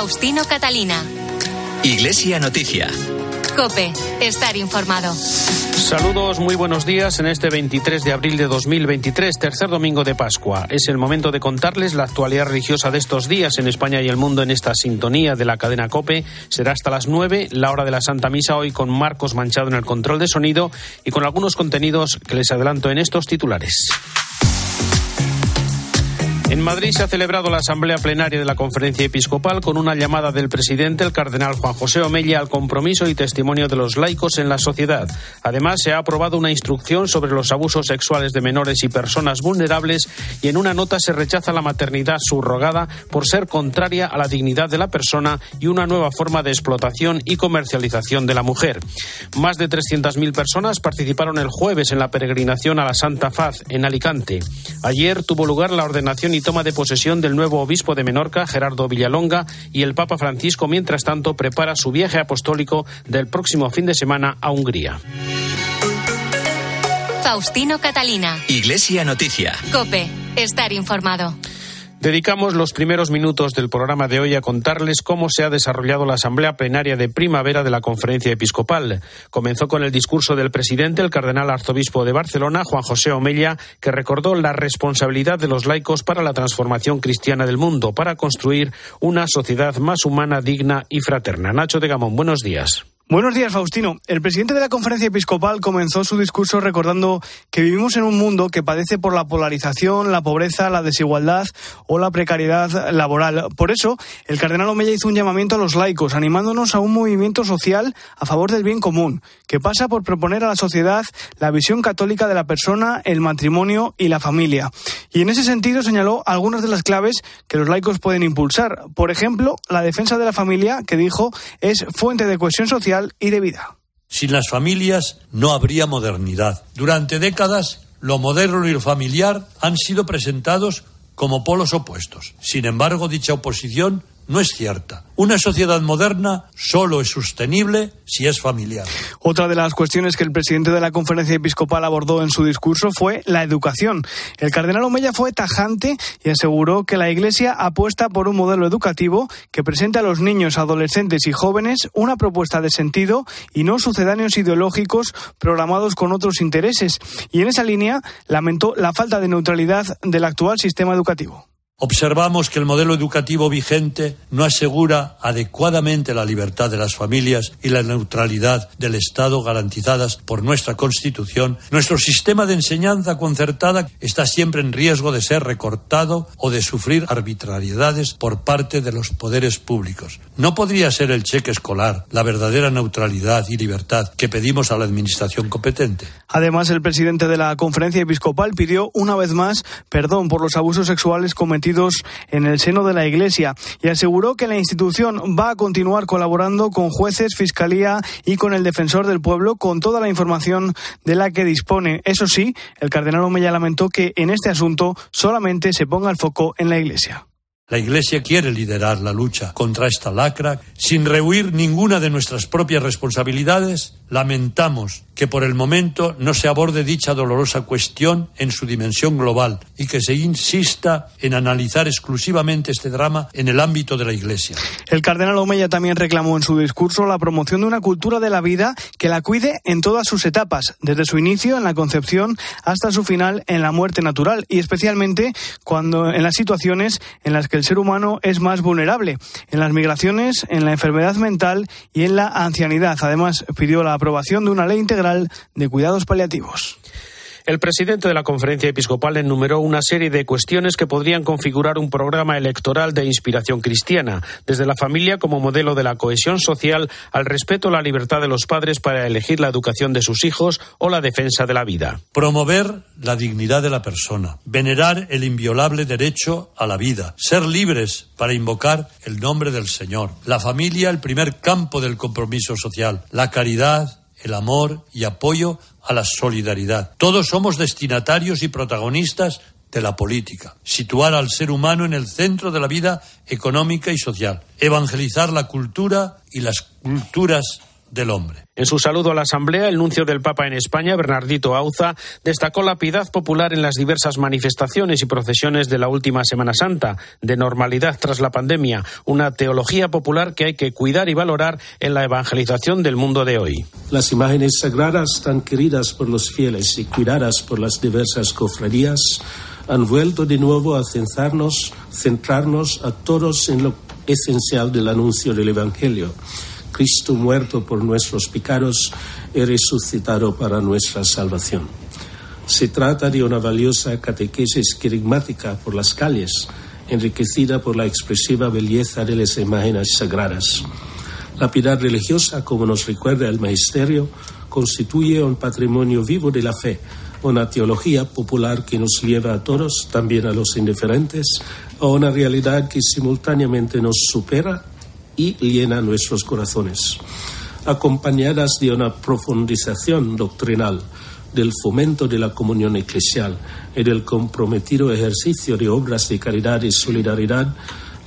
Faustino Catalina. Iglesia Noticia. Cope, estar informado. Saludos, muy buenos días en este 23 de abril de 2023, tercer domingo de Pascua. Es el momento de contarles la actualidad religiosa de estos días en España y el mundo en esta sintonía de la cadena Cope. Será hasta las 9, la hora de la Santa Misa, hoy con Marcos Manchado en el control de sonido y con algunos contenidos que les adelanto en estos titulares. En Madrid se ha celebrado la asamblea plenaria de la conferencia episcopal con una llamada del presidente, el cardenal Juan José Omella, al compromiso y testimonio de los laicos en la sociedad. Además, se ha aprobado una instrucción sobre los abusos sexuales de menores y personas vulnerables y en una nota se rechaza la maternidad subrogada por ser contraria a la dignidad de la persona y una nueva forma de explotación y comercialización de la mujer. Más de 300.000 personas participaron el jueves en la peregrinación a la Santa Faz en Alicante. Ayer tuvo lugar la ordenación y toma de posesión del nuevo obispo de Menorca, Gerardo Villalonga, y el Papa Francisco, mientras tanto, prepara su viaje apostólico del próximo fin de semana a Hungría. Faustino Catalina. Iglesia Noticia. Cope, estar informado. Dedicamos los primeros minutos del programa de hoy a contarles cómo se ha desarrollado la asamblea plenaria de primavera de la conferencia episcopal. Comenzó con el discurso del presidente, el cardenal arzobispo de Barcelona, Juan José Omella, que recordó la responsabilidad de los laicos para la transformación cristiana del mundo, para construir una sociedad más humana, digna y fraterna. Nacho de Gamón, buenos días. Buenos días, Faustino. El presidente de la conferencia episcopal comenzó su discurso recordando que vivimos en un mundo que padece por la polarización, la pobreza, la desigualdad o la precariedad laboral. Por eso, el cardenal Omeya hizo un llamamiento a los laicos, animándonos a un movimiento social a favor del bien común, que pasa por proponer a la sociedad la visión católica de la persona, el matrimonio y la familia. Y en ese sentido señaló algunas de las claves que los laicos pueden impulsar. Por ejemplo, la defensa de la familia, que dijo es fuente de cohesión social y de vida. Sin las familias no habría modernidad. Durante décadas, lo moderno y lo familiar han sido presentados como polos opuestos. Sin embargo, dicha oposición no es cierta. Una sociedad moderna solo es sostenible si es familiar. Otra de las cuestiones que el presidente de la conferencia episcopal abordó en su discurso fue la educación. El cardenal Omeya fue tajante y aseguró que la Iglesia apuesta por un modelo educativo que presente a los niños, adolescentes y jóvenes una propuesta de sentido y no sucedáneos ideológicos programados con otros intereses. Y en esa línea lamentó la falta de neutralidad del actual sistema educativo. Observamos que el modelo educativo vigente no asegura adecuadamente la libertad de las familias y la neutralidad del Estado garantizadas por nuestra Constitución. Nuestro sistema de enseñanza concertada está siempre en riesgo de ser recortado o de sufrir arbitrariedades por parte de los poderes públicos. No podría ser el cheque escolar la verdadera neutralidad y libertad que pedimos a la Administración competente. Además, el presidente de la conferencia episcopal pidió una vez más perdón por los abusos sexuales cometidos en el seno de la Iglesia y aseguró que la institución va a continuar colaborando con jueces, fiscalía y con el defensor del pueblo con toda la información de la que dispone. Eso sí, el cardenal Omeya lamentó que en este asunto solamente se ponga el foco en la Iglesia. La Iglesia quiere liderar la lucha contra esta lacra sin rehuir ninguna de nuestras propias responsabilidades. Lamentamos que por el momento no se aborde dicha dolorosa cuestión en su dimensión global y que se insista en analizar exclusivamente este drama en el ámbito de la Iglesia. El cardenal Omeya también reclamó en su discurso la promoción de una cultura de la vida que la cuide en todas sus etapas, desde su inicio en la concepción hasta su final en la muerte natural y especialmente cuando en las situaciones en las que el ser humano es más vulnerable, en las migraciones, en la enfermedad mental y en la ancianidad. Además, pidió la aprobación de una ley integral de cuidados paliativos. El presidente de la conferencia episcopal enumeró una serie de cuestiones que podrían configurar un programa electoral de inspiración cristiana, desde la familia como modelo de la cohesión social al respeto a la libertad de los padres para elegir la educación de sus hijos o la defensa de la vida. Promover la dignidad de la persona, venerar el inviolable derecho a la vida, ser libres para invocar el nombre del Señor. La familia, el primer campo del compromiso social, la caridad, el amor y apoyo a la solidaridad. Todos somos destinatarios y protagonistas de la política. Situar al ser humano en el centro de la vida económica y social. Evangelizar la cultura y las culturas del hombre. En su saludo a la Asamblea, el nuncio del Papa en España, Bernardito Auza, destacó la piedad popular en las diversas manifestaciones y procesiones de la última Semana Santa, de normalidad tras la pandemia, una teología popular que hay que cuidar y valorar en la evangelización del mundo de hoy. Las imágenes sagradas tan queridas por los fieles y cuidadas por las diversas cofradías han vuelto de nuevo a centrarnos, centrarnos a todos en lo esencial del anuncio del Evangelio. Cristo muerto por nuestros pecados y resucitado para nuestra salvación. Se trata de una valiosa catequesis querigmática por las calles, enriquecida por la expresiva belleza de las imágenes sagradas. La piedad religiosa, como nos recuerda el Magisterio, constituye un patrimonio vivo de la fe, una teología popular que nos lleva a todos, también a los indiferentes, a una realidad que simultáneamente nos supera y llena nuestros corazones, acompañadas de una profundización doctrinal, del fomento de la comunión eclesial y del comprometido ejercicio de obras de caridad y solidaridad,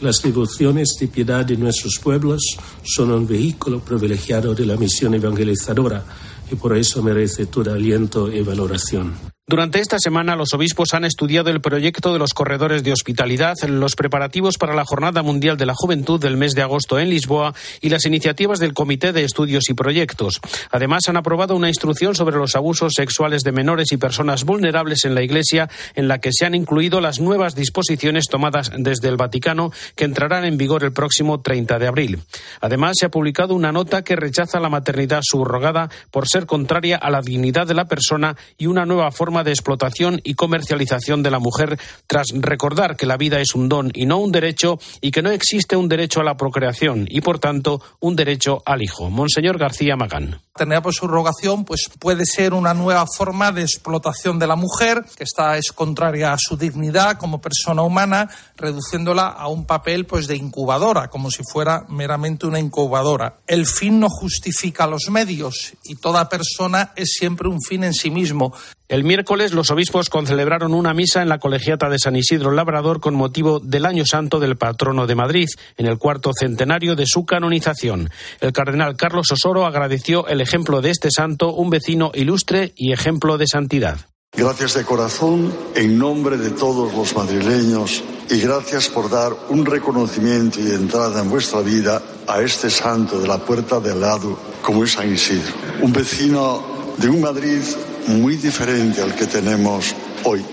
las devociones de piedad de nuestros pueblos son un vehículo privilegiado de la misión evangelizadora y por eso merece todo aliento y valoración. Durante esta semana los obispos han estudiado el proyecto de los corredores de hospitalidad, los preparativos para la Jornada Mundial de la Juventud del mes de agosto en Lisboa y las iniciativas del Comité de Estudios y Proyectos. Además, han aprobado una instrucción sobre los abusos sexuales de menores y personas vulnerables en la Iglesia, en la que se han incluido las nuevas disposiciones tomadas desde el Vaticano que entrarán en vigor el próximo 30 de abril. Además, se ha publicado una nota que rechaza la maternidad subrogada por ser contraria a la dignidad de la persona y una nueva forma de explotación y comercialización de la mujer, tras recordar que la vida es un don y no un derecho y que no existe un derecho a la procreación y, por tanto, un derecho al hijo. Monseñor García Magán. Tener por subrogación pues, puede ser una nueva forma de explotación de la mujer, que está, es contraria a su dignidad como persona humana, reduciéndola a un papel pues, de incubadora, como si fuera meramente una incubadora. El fin no justifica los medios y toda persona es siempre un fin en sí mismo. El miércoles los obispos concelebraron una misa en la colegiata de San Isidro Labrador con motivo del Año Santo del Patrono de Madrid, en el cuarto centenario de su canonización. El cardenal Carlos Osoro agradeció el ejemplo de este santo, un vecino ilustre y ejemplo de santidad. Gracias de corazón en nombre de todos los madrileños y gracias por dar un reconocimiento y entrada en vuestra vida a este santo de la puerta del lado como es San Isidro, un vecino de un Madrid muy diferente al que tenemos hoy,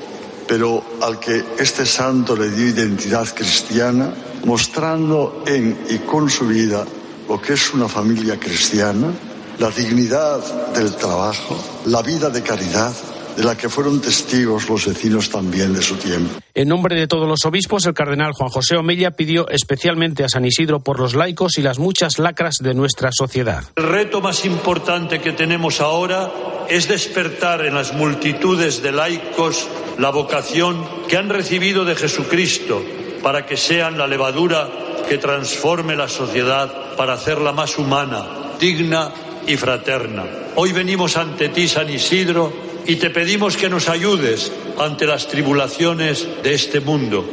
pero al que este santo le dio identidad cristiana, mostrando en y con su vida lo que es una familia cristiana, la dignidad del trabajo, la vida de caridad, de la que fueron testigos los vecinos también de su tiempo. En nombre de todos los obispos, el cardenal Juan José Omella pidió especialmente a San Isidro por los laicos y las muchas lacras de nuestra sociedad. El reto más importante que tenemos ahora es despertar en las multitudes de laicos la vocación que han recibido de Jesucristo para que sean la levadura que transforme la sociedad para hacerla más humana, digna y fraterna. Hoy venimos ante ti, San Isidro, y te pedimos que nos ayudes ante las tribulaciones de este mundo,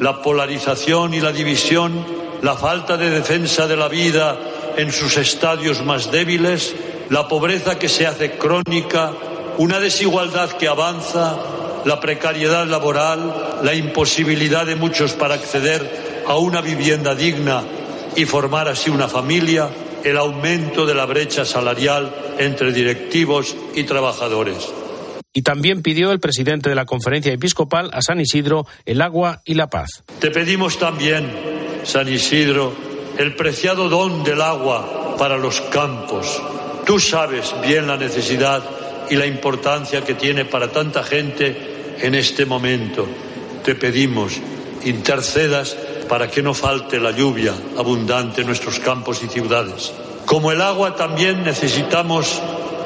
la polarización y la división, la falta de defensa de la vida en sus estadios más débiles, la pobreza que se hace crónica, una desigualdad que avanza, la precariedad laboral, la imposibilidad de muchos para acceder a una vivienda digna y formar así una familia, el aumento de la brecha salarial entre directivos y trabajadores. Y también pidió el presidente de la conferencia episcopal a San Isidro el agua y la paz. Te pedimos también, San Isidro, el preciado don del agua para los campos Tú sabes bien la necesidad y la importancia que tiene para tanta gente en este momento. Te pedimos, intercedas para que no falte la lluvia abundante en nuestros campos y ciudades. Como el agua también necesitamos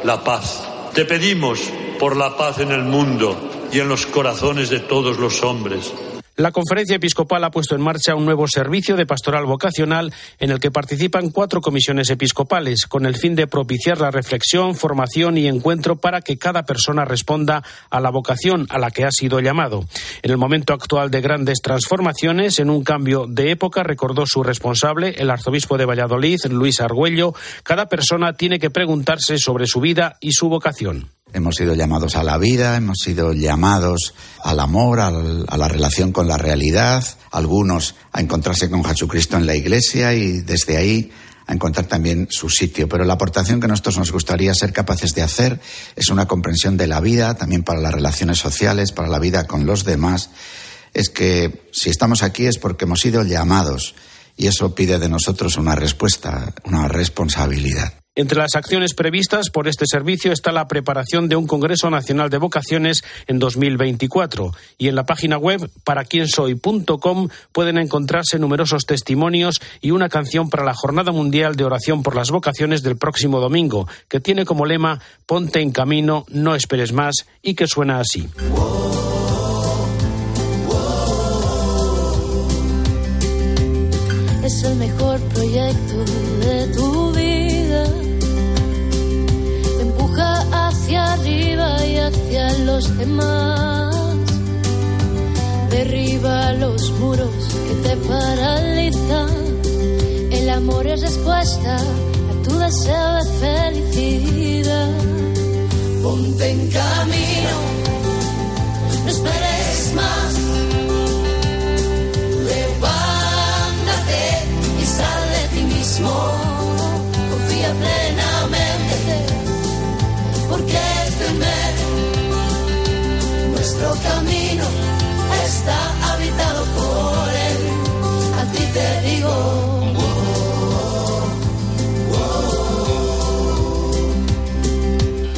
la paz. Te pedimos por la paz en el mundo y en los corazones de todos los hombres La conferencia episcopal ha puesto en marcha un nuevo servicio de pastoral vocacional en el que participan cuatro comisiones episcopales, con el fin de propiciar la reflexión, formación y encuentro para que cada persona responda a la vocación a la que ha sido llamado. En el momento actual de grandes transformaciones, en un cambio de época, recordó su responsable, el arzobispo de Valladolid, Luis Argüello, cada persona tiene que preguntarse sobre su vida y su vocación. Hemos sido llamados a la vida, hemos sido llamados al amor, a la relación con la realidad, algunos a encontrarse con Jesucristo en la iglesia y desde ahí a encontrar también su sitio. Pero la aportación que nosotros nos gustaría ser capaces de hacer es una comprensión de la vida, también para las relaciones sociales, para la vida con los demás. Es que si estamos aquí es porque hemos sido llamados y eso pide de nosotros una respuesta, una responsabilidad. Entre las acciones previstas por este servicio está la preparación de un Congreso Nacional de Vocaciones en 2024 y en la página web paraquiensoy.com pueden encontrarse numerosos testimonios y una canción para la Jornada Mundial de Oración por las Vocaciones del próximo domingo, que tiene como lema Ponte en camino, no esperes más y que suena así. Es el mejor proyecto los demás. Derriba los muros que te paralizan. El amor es respuesta a tu deseo de felicidad. Ponte en camino,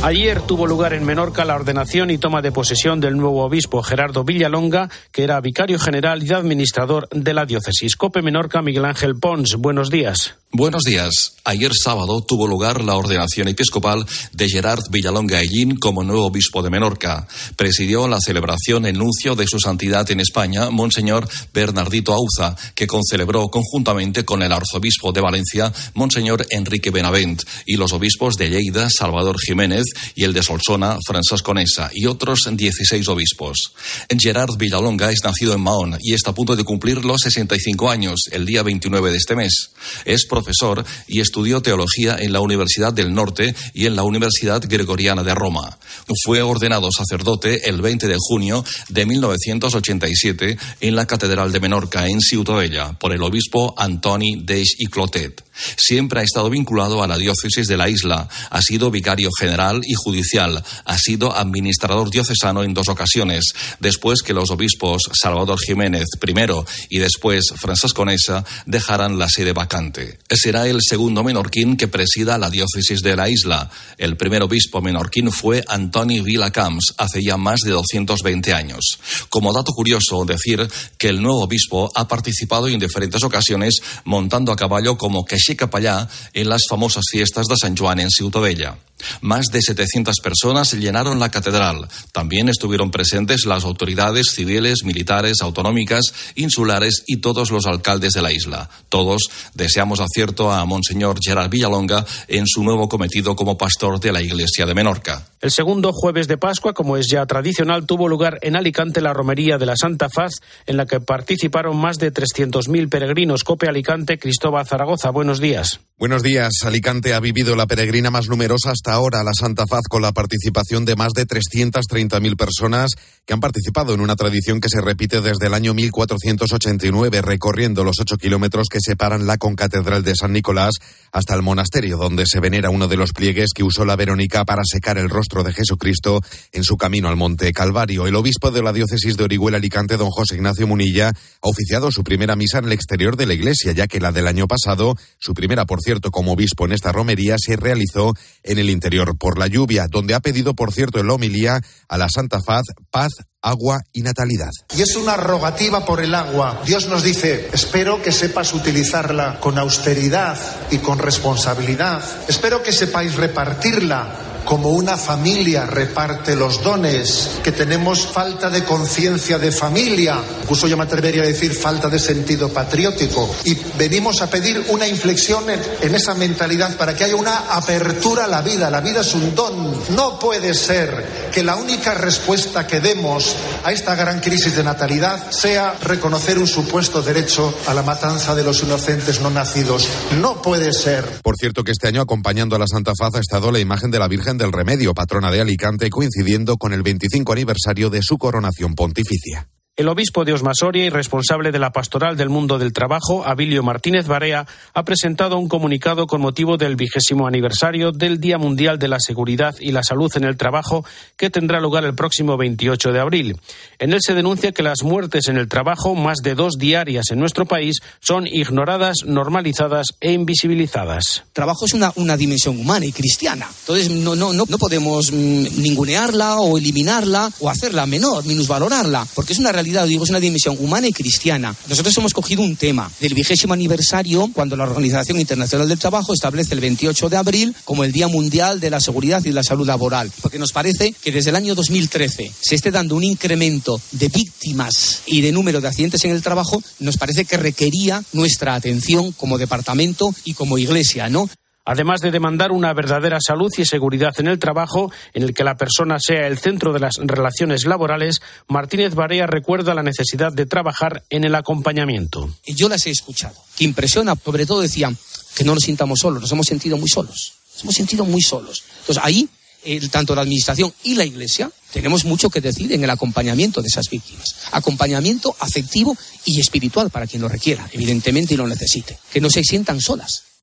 Ayer tuvo lugar en Menorca la ordenación y toma de posesión del nuevo obispo Gerardo Villalonga, que era vicario general y administrador de la diócesis. Cope Menorca, Miguel Ángel Pons. Buenos días. Buenos días. Ayer sábado tuvo lugar la ordenación episcopal de Gerard Villalonga Ellín como nuevo obispo de Menorca. Presidió la celebración el nuncio de su santidad en España, Monseñor Bernardito Auza, que concelebró conjuntamente con el arzobispo de Valencia, Monseñor Enrique Benavent, y los obispos de Lleida, Salvador Jiménez, y el de Solsona, Francisco Nesa, y otros 16 obispos. Gerard Villalonga es nacido en Mahón y está a punto de cumplir los 65 años el día 29 de este mes. Es profesor y estudió teología en la Universidad del Norte y en la Universidad Gregoriana de Roma. Fue ordenado sacerdote el 20 de junio de 1987 en la Catedral de Menorca, en Ciutadella, por el obispo Antoni Deix y Clotet. Siempre ha estado vinculado a la diócesis de la isla. Ha sido vicario general y judicial. Ha sido administrador diocesano en dos ocasiones, después que los obispos Salvador Jiménez primero y después Francisco Nesa dejaran la sede vacante. Será el segundo menorquín que presida la diócesis de la isla. El primer obispo menorquín fue Antoni Camps hace ya más de 220 años. Como dato curioso, decir que el nuevo obispo ha participado en diferentes ocasiones montando a caballo como que capellà en las famosas fiestas de San Juan en Ciutadella. Más de 700 personas llenaron la catedral. También estuvieron presentes las autoridades civiles, militares, autonómicas, insulares y todos los alcaldes de la isla. Todos deseamos acierto a Monseñor Gerard Villalonga en su nuevo cometido como pastor de la iglesia de Menorca. El segundo jueves de Pascua, como es ya tradicional, tuvo lugar en Alicante la romería de la Santa Faz, en la que participaron más de 300.000 peregrinos. Cope Alicante, Cristóbal Zaragoza. Buenos días. Buenos días. Alicante ha vivido la peregrina más numerosa hasta ahora, la Santa Faz, con la participación de más de 330.000 personas que han participado en una tradición que se repite desde el año 1489, recorriendo los ocho kilómetros que separan la concatedral de San Nicolás hasta el monasterio, donde se venera uno de los pliegues que usó la Verónica para secar el rostro de Jesucristo en su camino al Monte Calvario. El obispo de la diócesis de Orihuela Alicante, don José Ignacio Munilla, ha oficiado su primera misa en el exterior de la iglesia, ya que la del año pasado, su primera por cierto, como obispo en esta romería, se realizó en el interior por la lluvia, donde ha pedido, por cierto, en la homilía a la Santa Faz paz, agua y natalidad. Y es una rogativa por el agua. Dios nos dice, espero que sepas utilizarla con austeridad y con responsabilidad. Espero que sepáis repartirla como una familia reparte los dones, que tenemos falta de conciencia de familia, incluso yo me atrevería a decir falta de sentido patriótico, y venimos a pedir una inflexión en, esa mentalidad para que haya una apertura a la vida. La vida es un don. No puede ser que la única respuesta que demos a esta gran crisis de natalidad sea reconocer un supuesto derecho a la matanza de los inocentes no nacidos. No puede ser. Por cierto que este año acompañando a la Santa Faz ha estado la imagen de la Virgen del Remedio, patrona de Alicante, coincidiendo con el 25 aniversario de su coronación pontificia. El obispo de Osmasoria y responsable de la pastoral del mundo del trabajo, Abilio Martínez Barea, ha presentado un comunicado con motivo del vigésimo aniversario del Día Mundial de la Seguridad y la Salud en el Trabajo, que tendrá lugar el próximo 28 de abril. En él se denuncia que las muertes en el trabajo, más de dos diarias en nuestro país, son ignoradas, normalizadas e invisibilizadas. Trabajo es una, una dimensión humana y cristiana. Entonces no, no, no, no podemos mm, ningunearla o eliminarla o hacerla menor, minusvalorarla, porque es una realidad digo, es una dimensión humana y cristiana. Nosotros hemos cogido un tema del vigésimo aniversario cuando la Organización Internacional del Trabajo establece el 28 de abril como el Día Mundial de la Seguridad y la Salud Laboral, porque nos parece que desde el año 2013 se esté dando un incremento de víctimas y de número de accidentes en el trabajo, nos parece que requería nuestra atención como departamento y como iglesia, ¿no? Además de demandar una verdadera salud y seguridad en el trabajo, en el que la persona sea el centro de las relaciones laborales, Martínez Barea recuerda la necesidad de trabajar en el acompañamiento. Yo las he escuchado, que impresiona, sobre todo decían que no nos sintamos solos, nos hemos sentido muy solos, nos hemos sentido muy solos. Entonces ahí, tanto la Administración y la Iglesia, tenemos mucho que decir en el acompañamiento de esas víctimas. Acompañamiento afectivo y espiritual para quien lo requiera, evidentemente, y lo necesite. Que no se sientan solas.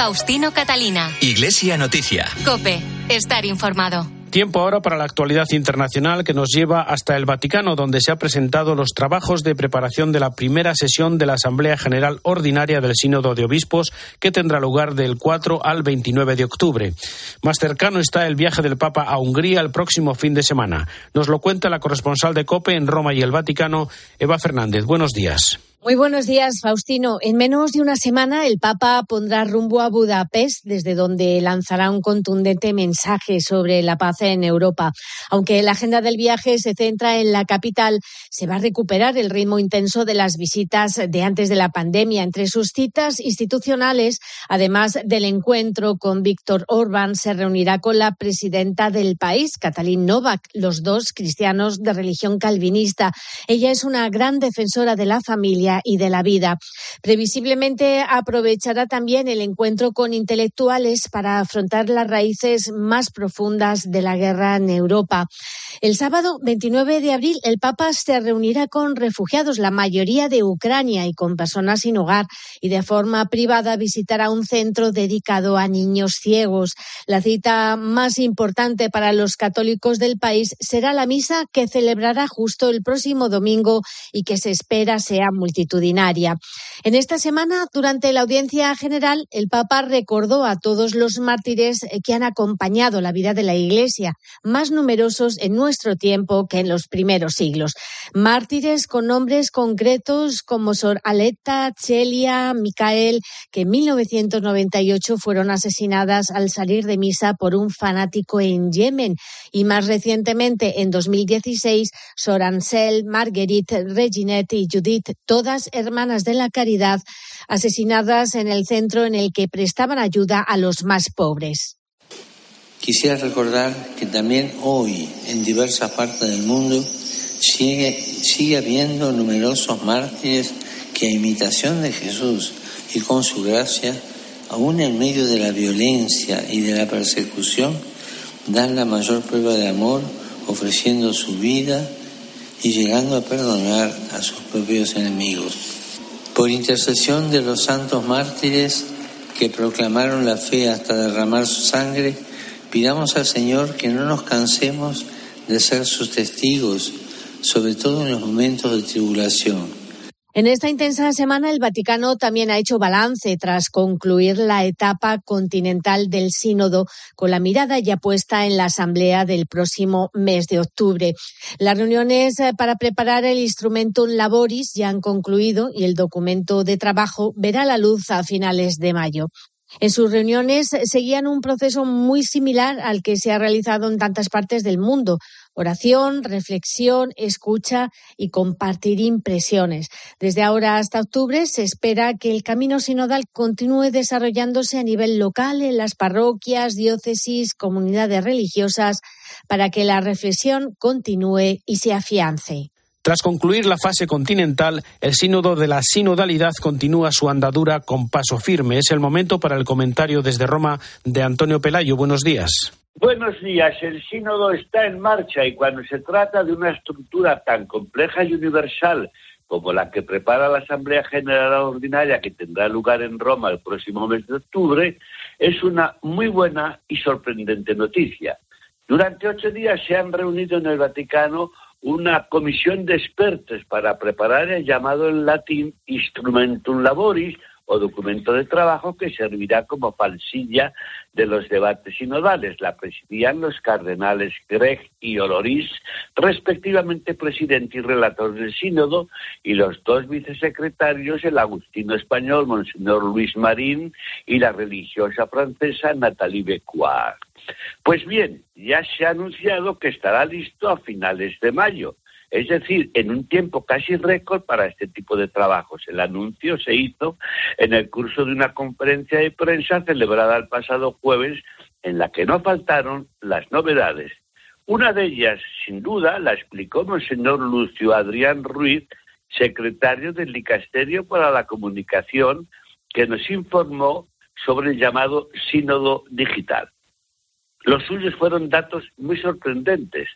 Faustino Catalina. Iglesia Noticia. Cope. Estar informado. Tiempo ahora para la actualidad internacional que nos lleva hasta el Vaticano, donde se han presentado los trabajos de preparación de la primera sesión de la Asamblea General Ordinaria del Sínodo de Obispos, que tendrá lugar del 4 al 29 de octubre. Más cercano está el viaje del Papa a Hungría el próximo fin de semana. Nos lo cuenta la corresponsal de COPE en Roma y el Vaticano, Eva Fernández. Buenos días. Muy buenos días, Faustino. En menos de una semana, el Papa pondrá rumbo a Budapest, desde donde lanzará un contundente mensaje sobre la paz en Europa. Aunque la agenda del viaje se centra en la capital, se va a recuperar el ritmo intenso de las visitas de antes de la pandemia. Entre sus citas institucionales, además del encuentro con Víctor Orbán, se reunirá con la presidenta del país, Katalin Novak, los dos cristianos de religión calvinista. Ella es una gran defensora de la familia y de la vida. Previsiblemente aprovechará también el encuentro con intelectuales para afrontar las raíces más profundas de la guerra en Europa. El sábado 29 de abril el Papa se reunirá con refugiados, la mayoría de Ucrania y con personas sin hogar, y de forma privada visitará un centro dedicado a niños ciegos. La cita más importante para los católicos del país será la misa que celebrará justo el próximo domingo y que se espera sea multitudinaria. En esta semana, durante la audiencia general, el Papa recordó a todos los mártires que han acompañado la vida de la Iglesia, más numerosos en nuestro tiempo que en los primeros siglos. Mártires con nombres concretos como Sor Aleta, Celia, Micael, que en 1998 fueron asesinadas al salir de misa por un fanático en Yemen. Y más recientemente, en 2016, Sor Ansel, Marguerite, Reginette y Judith, todas hermanas de la caridad, asesinadas en el centro en el que prestaban ayuda a los más pobres. Quisiera recordar que también hoy en diversas partes del mundo sigue, sigue habiendo numerosos mártires que a imitación de Jesús y con su gracia, aún en medio de la violencia y de la persecución, dan la mayor prueba de amor ofreciendo su vida y llegando a perdonar a sus propios enemigos. Por intercesión de los santos mártires que proclamaron la fe hasta derramar su sangre, pidamos al Señor que no nos cansemos de ser sus testigos sobre todo en los momentos de tribulación. En esta intensa semana, el Vaticano también ha hecho balance tras concluir la etapa continental del sínodo, con la mirada ya puesta en la asamblea del próximo mes de octubre. Las reuniones eh, para preparar el instrumento Laboris ya han concluido y el documento de trabajo verá la luz a finales de mayo. En sus reuniones seguían un proceso muy similar al que se ha realizado en tantas partes del mundo. Oración, reflexión, escucha y compartir impresiones. Desde ahora hasta octubre se espera que el camino sinodal continúe desarrollándose a nivel local en las parroquias, diócesis, comunidades religiosas, para que la reflexión continúe y se afiance. Tras concluir la fase continental, el sínodo de la sinodalidad continúa su andadura con paso firme. Es el momento para el comentario desde Roma de Antonio Pelayo. Buenos días. Buenos días. El sínodo está en marcha y cuando se trata de una estructura tan compleja y universal como la que prepara la Asamblea General Ordinaria que tendrá lugar en Roma el próximo mes de octubre, es una muy buena y sorprendente noticia. Durante ocho días se han reunido en el Vaticano una comisión de expertos para preparar el llamado en latín Instrumentum Laboris o documento de trabajo que servirá como falsilla de los debates sinodales. La presidían los cardenales Greg y Oloris, respectivamente presidente y relator del sínodo, y los dos vicesecretarios, el agustino español, Monseñor Luis Marín, y la religiosa francesa Nathalie Becquart. Pues bien, ya se ha anunciado que estará listo a finales de mayo, es decir, en un tiempo casi récord para este tipo de trabajos. El anuncio se hizo en el curso de una conferencia de prensa celebrada el pasado jueves, en la que no faltaron las novedades. Una de ellas, sin duda, la explicó Monseñor Lucio Adrián Ruiz, secretario del Dicasterio para la Comunicación, que nos informó sobre el llamado Sínodo Digital. Los suyos fueron datos muy sorprendentes.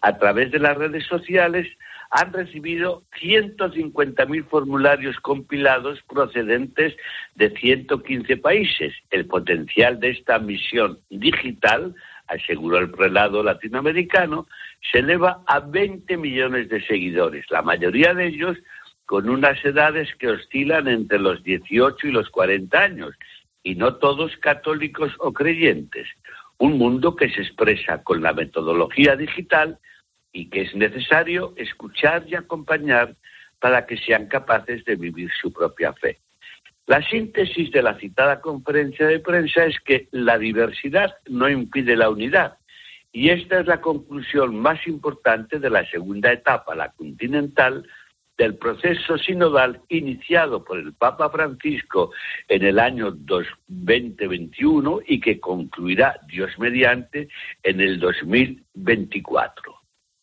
A través de las redes sociales han recibido 150.000 formularios compilados procedentes de 115 países. El potencial de esta misión digital, aseguró el prelado latinoamericano, se eleva a 20 millones de seguidores, la mayoría de ellos con unas edades que oscilan entre los 18 y los 40 años, y no todos católicos o creyentes un mundo que se expresa con la metodología digital y que es necesario escuchar y acompañar para que sean capaces de vivir su propia fe. La síntesis de la citada conferencia de prensa es que la diversidad no impide la unidad y esta es la conclusión más importante de la segunda etapa, la continental, del proceso sinodal iniciado por el Papa Francisco en el año 2021 y que concluirá, Dios mediante, en el 2024.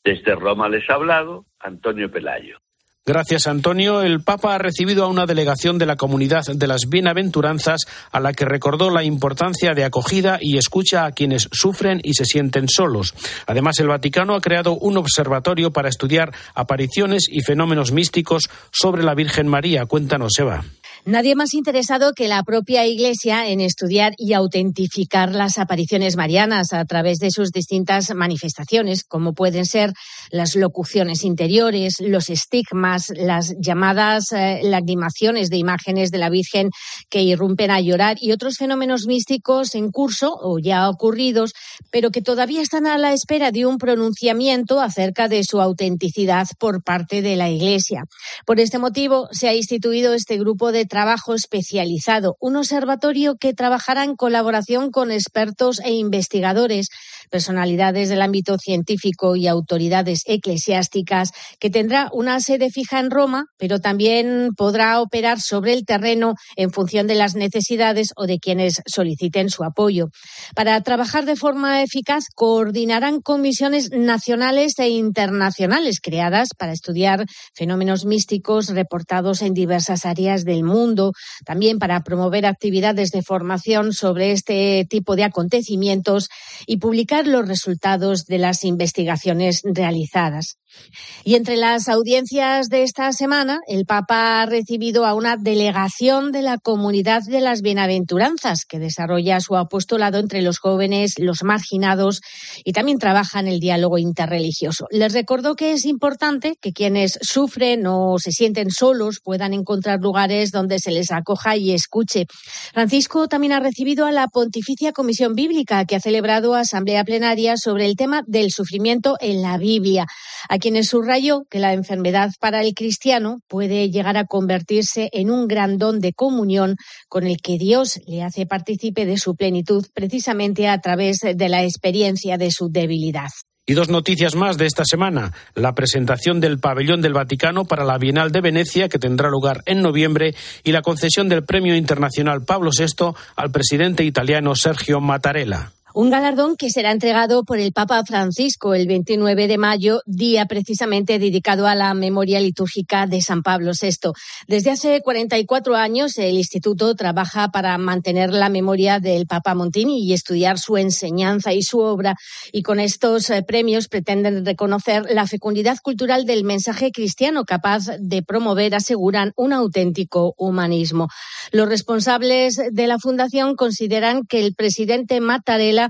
Desde Roma les ha hablado Antonio Pelayo. Gracias, Antonio. El Papa ha recibido a una delegación de la comunidad de las bienaventuranzas a la que recordó la importancia de acogida y escucha a quienes sufren y se sienten solos. Además, el Vaticano ha creado un observatorio para estudiar apariciones y fenómenos místicos sobre la Virgen María. Cuéntanos, Eva. Nadie más interesado que la propia Iglesia en estudiar y autentificar las apariciones marianas a través de sus distintas manifestaciones, como pueden ser las locuciones interiores, los estigmas, las llamadas eh, lagrimaciones de imágenes de la Virgen que irrumpen a llorar y otros fenómenos místicos en curso o ya ocurridos, pero que todavía están a la espera de un pronunciamiento acerca de su autenticidad por parte de la Iglesia. Por este motivo, se ha instituido este grupo de trabajo especializado, un observatorio que trabajará en colaboración con expertos e investigadores, personalidades del ámbito científico y autoridades eclesiásticas, que tendrá una sede fija en Roma, pero también podrá operar sobre el terreno en función de las necesidades o de quienes soliciten su apoyo. Para trabajar de forma eficaz, coordinarán comisiones nacionales e internacionales creadas para estudiar fenómenos místicos reportados en diversas áreas del mundo también para promover actividades de formación sobre este tipo de acontecimientos y publicar los resultados de las investigaciones realizadas. Y entre las audiencias de esta semana, el Papa ha recibido a una delegación de la comunidad de las bienaventuranzas, que desarrolla su apostolado entre los jóvenes, los marginados y también trabaja en el diálogo interreligioso. Les recordó que es importante que quienes sufren o se sienten solos puedan encontrar lugares donde se les acoja y escuche. Francisco también ha recibido a la Pontificia Comisión Bíblica, que ha celebrado asamblea plenaria sobre el tema del sufrimiento en la Biblia, quienes subrayó que la enfermedad para el cristiano puede llegar a convertirse en un gran don de comunión con el que Dios le hace partícipe de su plenitud precisamente a través de la experiencia de su debilidad. Y dos noticias más de esta semana. La presentación del pabellón del Vaticano para la Bienal de Venecia, que tendrá lugar en noviembre, y la concesión del Premio Internacional Pablo VI al presidente italiano Sergio Mattarella. Un galardón que será entregado por el Papa Francisco el 29 de mayo, día precisamente dedicado a la memoria litúrgica de San Pablo VI. Desde hace 44 años, el Instituto trabaja para mantener la memoria del Papa Montini y estudiar su enseñanza y su obra. Y con estos eh, premios pretenden reconocer la fecundidad cultural del mensaje cristiano capaz de promover, aseguran, un auténtico humanismo. Los responsables de la Fundación consideran que el presidente Mattarella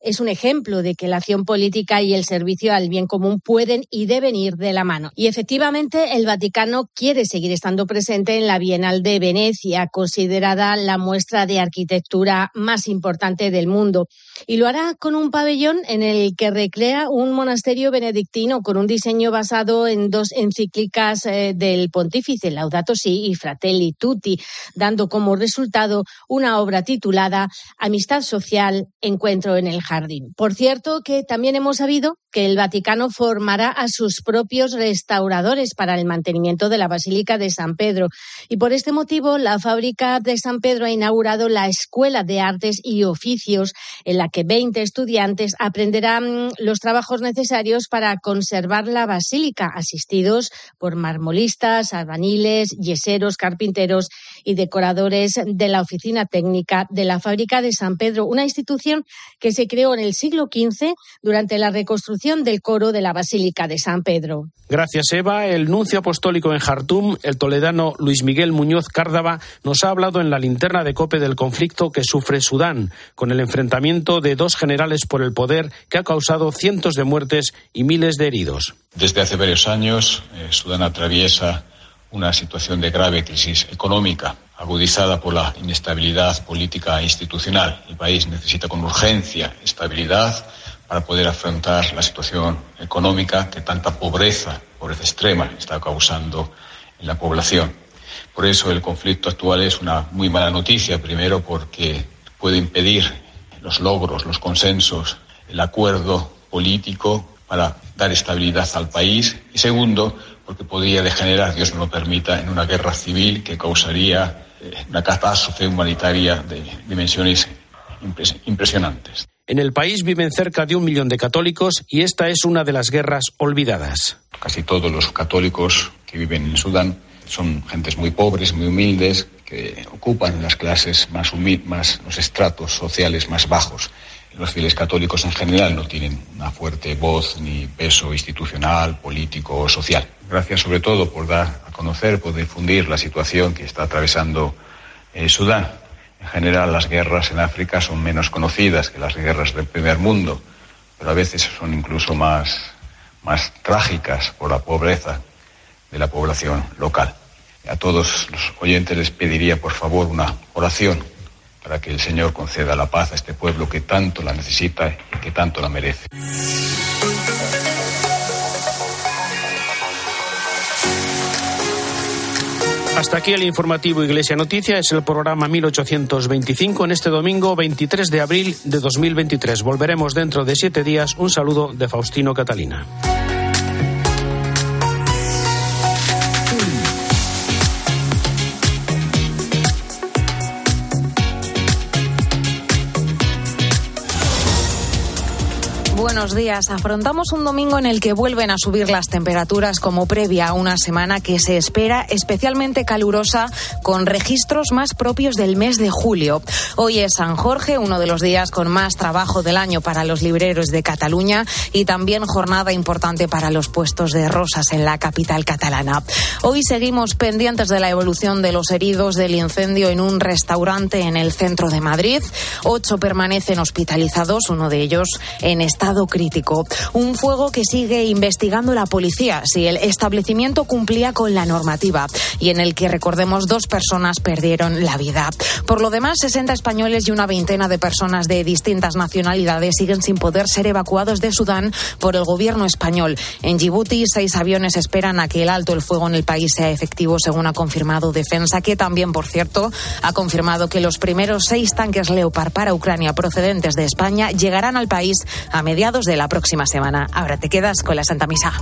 es un ejemplo de que la acción política y el servicio al bien común pueden y deben ir de la mano. Y efectivamente, el Vaticano quiere seguir estando presente en la Bienal de Venecia, considerada la muestra de arquitectura más importante del mundo. Y lo hará con un pabellón en el que recrea un monasterio benedictino con un diseño basado en dos encíclicas eh, del pontífice Laudato Si y Fratelli Tutti, dando como resultado una obra titulada Amistad Social, Encuentro en el Jardín. Por cierto, que también hemos sabido que el Vaticano formará a sus propios restauradores para el mantenimiento de la Basílica de San Pedro. Y por este motivo, la fábrica de San Pedro ha inaugurado la Escuela de Artes y Oficios, en la que 20 estudiantes aprenderán los trabajos necesarios para conservar la basílica, asistidos por marmolistas, albaniles, yeseros, carpinteros y decoradores de la oficina técnica de la fábrica de San Pedro, una institución que se creó en el siglo XV durante la reconstrucción del coro de la Basílica de San Pedro. Gracias, Eva. El nuncio apostólico en Jartum, el toledano Luis Miguel Muñoz Cárdava, nos ha hablado en la linterna de cope del conflicto que sufre Sudán, con el enfrentamiento de dos generales por el poder que ha causado cientos de muertes y miles de heridos. Desde hace varios años, eh, Sudán atraviesa una situación de grave crisis económica, agudizada por la inestabilidad política e institucional. El país necesita con urgencia estabilidad para poder afrontar la situación económica que tanta pobreza, pobreza extrema, está causando en la población. Por eso el conflicto actual es una muy mala noticia, primero porque puede impedir los logros, los consensos, el acuerdo político para dar estabilidad al país y segundo porque podría degenerar, Dios no lo permita, en una guerra civil que causaría eh, una catástrofe humanitaria de dimensiones impresionantes. En el país viven cerca de un millón de católicos y esta es una de las guerras olvidadas. Casi todos los católicos que viven en Sudán son gentes muy pobres, muy humildes, que ocupan las clases más humildes, los estratos sociales más bajos. Los fieles católicos en general no tienen una fuerte voz ni peso institucional, político o social. Gracias sobre todo por dar a conocer, por difundir la situación que está atravesando eh, Sudán en general, las guerras en África son menos conocidas que las guerras del primer mundo, pero a veces son incluso más, más trágicas por la pobreza de la población local. A todos los oyentes les pediría, por favor, una oración para que el Señor conceda la paz a este pueblo que tanto la necesita y que tanto la merece. Hasta aquí el informativo Iglesia Noticia. Es el programa 1825 en este domingo 23 de abril de 2023. Volveremos dentro de siete días. Un saludo de Faustino Catalina. Buenos días. Afrontamos un domingo en el que vuelven a subir las temperaturas como previa a una semana que se espera especialmente calurosa con registros más propios del mes de julio. Hoy es San Jorge, uno de los días con más trabajo del año para los libreros de Cataluña y también jornada importante para los puestos de rosas en la capital catalana. Hoy seguimos pendientes de la evolución de los heridos del incendio en un restaurante en el centro de Madrid. Ocho permanecen hospitalizados, uno de ellos en estado crítico. Un fuego que sigue investigando la policía si el establecimiento cumplía con la normativa y en el que, recordemos, dos personas perdieron la vida. Por lo demás, 60 españoles y una veintena de personas de distintas nacionalidades siguen sin poder ser evacuados de Sudán por el gobierno español. En Djibouti, seis aviones esperan a que el alto el fuego en el país sea efectivo, según ha confirmado Defensa, que también, por cierto, ha confirmado que los primeros seis tanques Leopard para Ucrania procedentes de España llegarán al país a mediados de la próxima semana. Ahora te quedas con la Santa Misa.